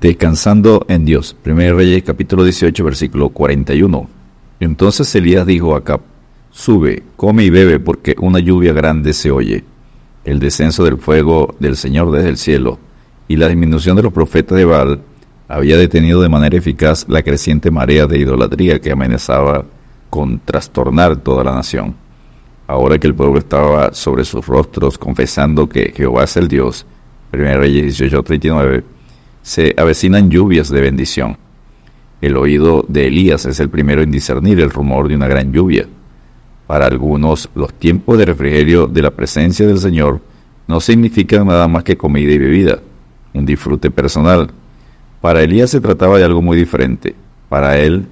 Descansando en Dios. 1 Reyes capítulo 18 versículo 41. Entonces Elías dijo a Acab, sube, come y bebe porque una lluvia grande se oye. El descenso del fuego del Señor desde el cielo y la disminución de los profetas de Baal había detenido de manera eficaz la creciente marea de idolatría que amenazaba con trastornar toda la nación. Ahora que el pueblo estaba sobre sus rostros confesando que Jehová es el Dios, 1 Reyes 18:39, se avecinan lluvias de bendición. El oído de Elías es el primero en discernir el rumor de una gran lluvia. Para algunos, los tiempos de refrigerio de la presencia del Señor no significan nada más que comida y bebida, un disfrute personal. Para Elías se trataba de algo muy diferente. Para él,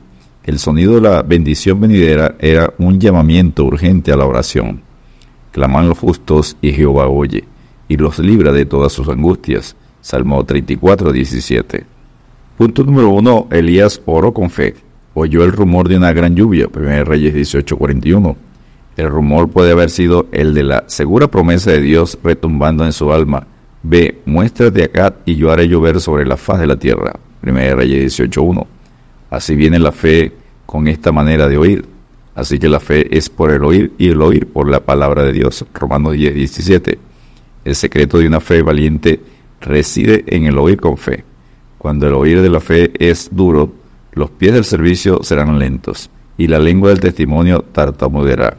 el sonido de la bendición venidera era un llamamiento urgente a la oración. Claman los justos y Jehová oye, y los libra de todas sus angustias. Salmo 34, 17. Punto número 1. Elías oró con fe. Oyó el rumor de una gran lluvia. 1 Reyes 18, 41. El rumor puede haber sido el de la segura promesa de Dios retumbando en su alma. Ve, muéstrate acá y yo haré llover sobre la faz de la tierra. 1 Reyes 18.1. Así viene la fe con esta manera de oír. Así que la fe es por el oír y el oír por la palabra de Dios. Romanos 10.17. El secreto de una fe valiente reside en el oír con fe. Cuando el oír de la fe es duro, los pies del servicio serán lentos y la lengua del testimonio tartamudeará.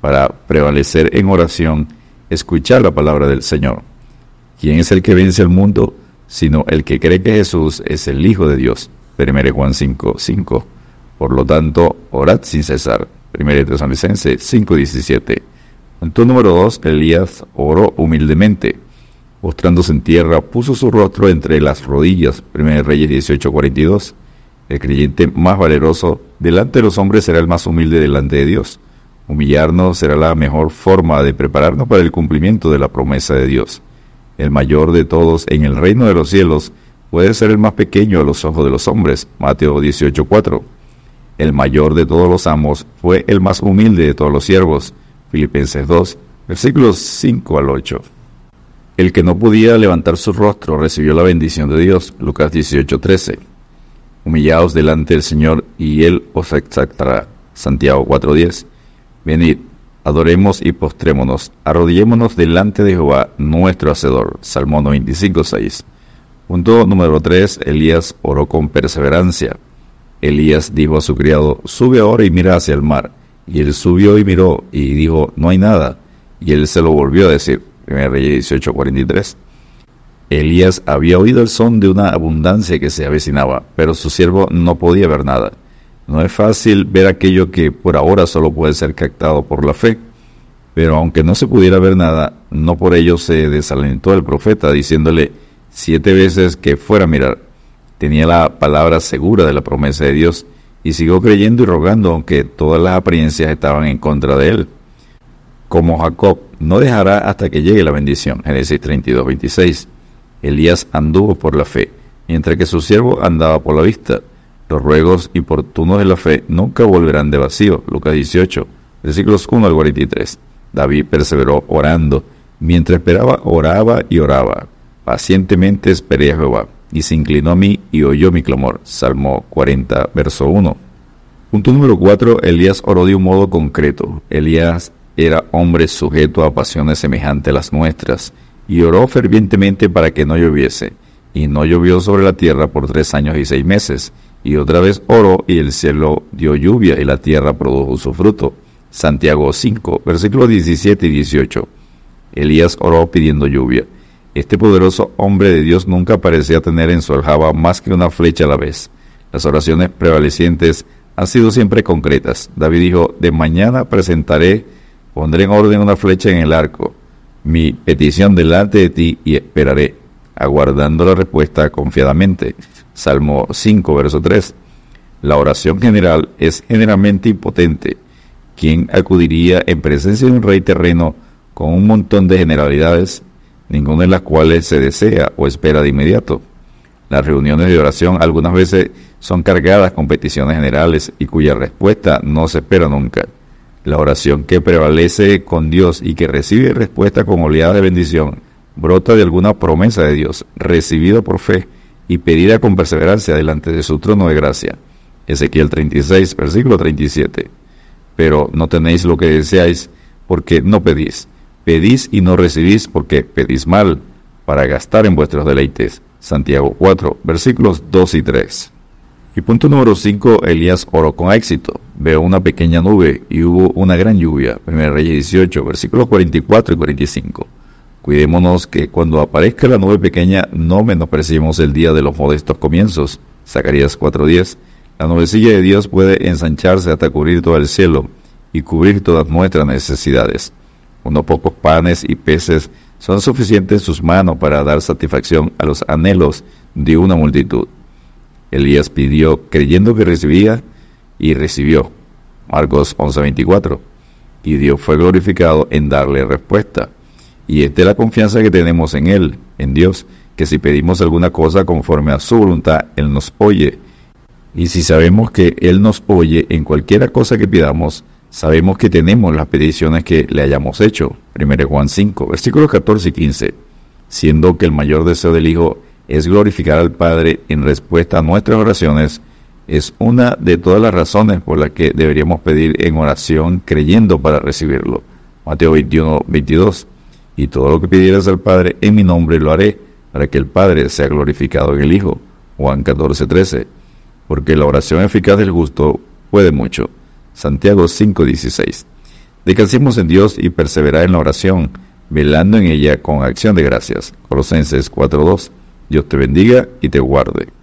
Para prevalecer en oración, escuchar la palabra del Señor. ¿Quién es el que vence al mundo? Sino el que cree que Jesús es el Hijo de Dios. 1 Juan 5, 5. Por lo tanto, orad sin cesar. 1 Tesalonicenses 5, 17. Punto número 2. Elías oró humildemente postrándose en tierra, puso su rostro entre las rodillas. 1 Reyes 18, 42. El creyente más valeroso delante de los hombres será el más humilde delante de Dios. Humillarnos será la mejor forma de prepararnos para el cumplimiento de la promesa de Dios. El mayor de todos en el reino de los cielos puede ser el más pequeño a los ojos de los hombres. Mateo 18:4. El mayor de todos los amos fue el más humilde de todos los siervos. Filipenses 2, versículos 5 al 8. El que no podía levantar su rostro recibió la bendición de Dios. Lucas 18:13. Humillaos delante del Señor y Él os exaltará. Santiago 4:10. Venid, adoremos y postrémonos, arrodillémonos delante de Jehová, nuestro Hacedor. Salmo 95:6. Punto número 3. Elías oró con perseverancia. Elías dijo a su criado, sube ahora y mira hacia el mar. Y él subió y miró y dijo, no hay nada. Y él se lo volvió a decir. 1 Reyes 18:43. Elías había oído el son de una abundancia que se avecinaba, pero su siervo no podía ver nada. No es fácil ver aquello que por ahora solo puede ser captado por la fe, pero aunque no se pudiera ver nada, no por ello se desalentó el profeta diciéndole siete veces que fuera a mirar. Tenía la palabra segura de la promesa de Dios y siguió creyendo y rogando aunque todas las apariencias estaban en contra de él como Jacob, no dejará hasta que llegue la bendición. Génesis 32, 26. Elías anduvo por la fe, mientras que su siervo andaba por la vista. Los ruegos importunos de la fe nunca volverán de vacío. Lucas 18, versículos 1 al 43. David perseveró orando. Mientras esperaba, oraba y oraba. Pacientemente esperé a Jehová, y se inclinó a mí y oyó mi clamor. Salmo 40, verso 1. Punto número 4. Elías oró de un modo concreto. Elías era hombre sujeto a pasiones semejantes a las nuestras, y oró fervientemente para que no lloviese. Y no llovió sobre la tierra por tres años y seis meses. Y otra vez oró, y el cielo dio lluvia, y la tierra produjo su fruto. Santiago 5, versículos 17 y 18. Elías oró pidiendo lluvia. Este poderoso hombre de Dios nunca parecía tener en su aljaba más que una flecha a la vez. Las oraciones prevalecientes han sido siempre concretas. David dijo, de mañana presentaré Pondré en orden una flecha en el arco, mi petición delante de ti y esperaré, aguardando la respuesta confiadamente. Salmo 5, verso 3. La oración general es generalmente impotente. ¿Quién acudiría en presencia de un rey terreno con un montón de generalidades, ninguna de las cuales se desea o espera de inmediato? Las reuniones de oración algunas veces son cargadas con peticiones generales y cuya respuesta no se espera nunca. La oración que prevalece con Dios y que recibe respuesta con oleadas de bendición brota de alguna promesa de Dios recibida por fe y pedirá con perseverancia delante de su trono de gracia. Ezequiel 36, versículo 37. Pero no tenéis lo que deseáis porque no pedís. Pedís y no recibís porque pedís mal, para gastar en vuestros deleites. Santiago 4, versículos 2 y 3. Y punto número 5, Elías oró con éxito. Veo una pequeña nube y hubo una gran lluvia. 1 Reyes 18, versículos 44 y 45. Cuidémonos que cuando aparezca la nube pequeña no menospreciemos el día de los modestos comienzos. Zacarías 4.10. La nubecilla de Dios puede ensancharse hasta cubrir todo el cielo y cubrir todas nuestras necesidades. Unos pocos panes y peces son suficientes en sus manos para dar satisfacción a los anhelos de una multitud. Elías pidió creyendo que recibía y recibió. Marcos 11:24. Y Dios fue glorificado en darle respuesta. Y esta es la confianza que tenemos en Él, en Dios, que si pedimos alguna cosa conforme a su voluntad, Él nos oye. Y si sabemos que Él nos oye en cualquiera cosa que pidamos, sabemos que tenemos las peticiones que le hayamos hecho. 1 Juan 5, versículos 14 y 15. Siendo que el mayor deseo del Hijo es glorificar al Padre en respuesta a nuestras oraciones, es una de todas las razones por las que deberíamos pedir en oración creyendo para recibirlo. Mateo 21, 22. Y todo lo que pidieras al Padre en mi nombre lo haré, para que el Padre sea glorificado en el Hijo. Juan 14, 13. Porque la oración eficaz del justo puede mucho. Santiago 5:16. Descansemos en Dios y perseverar en la oración, velando en ella con acción de gracias. Colosenses 4:2. Dios te bendiga y te guarde.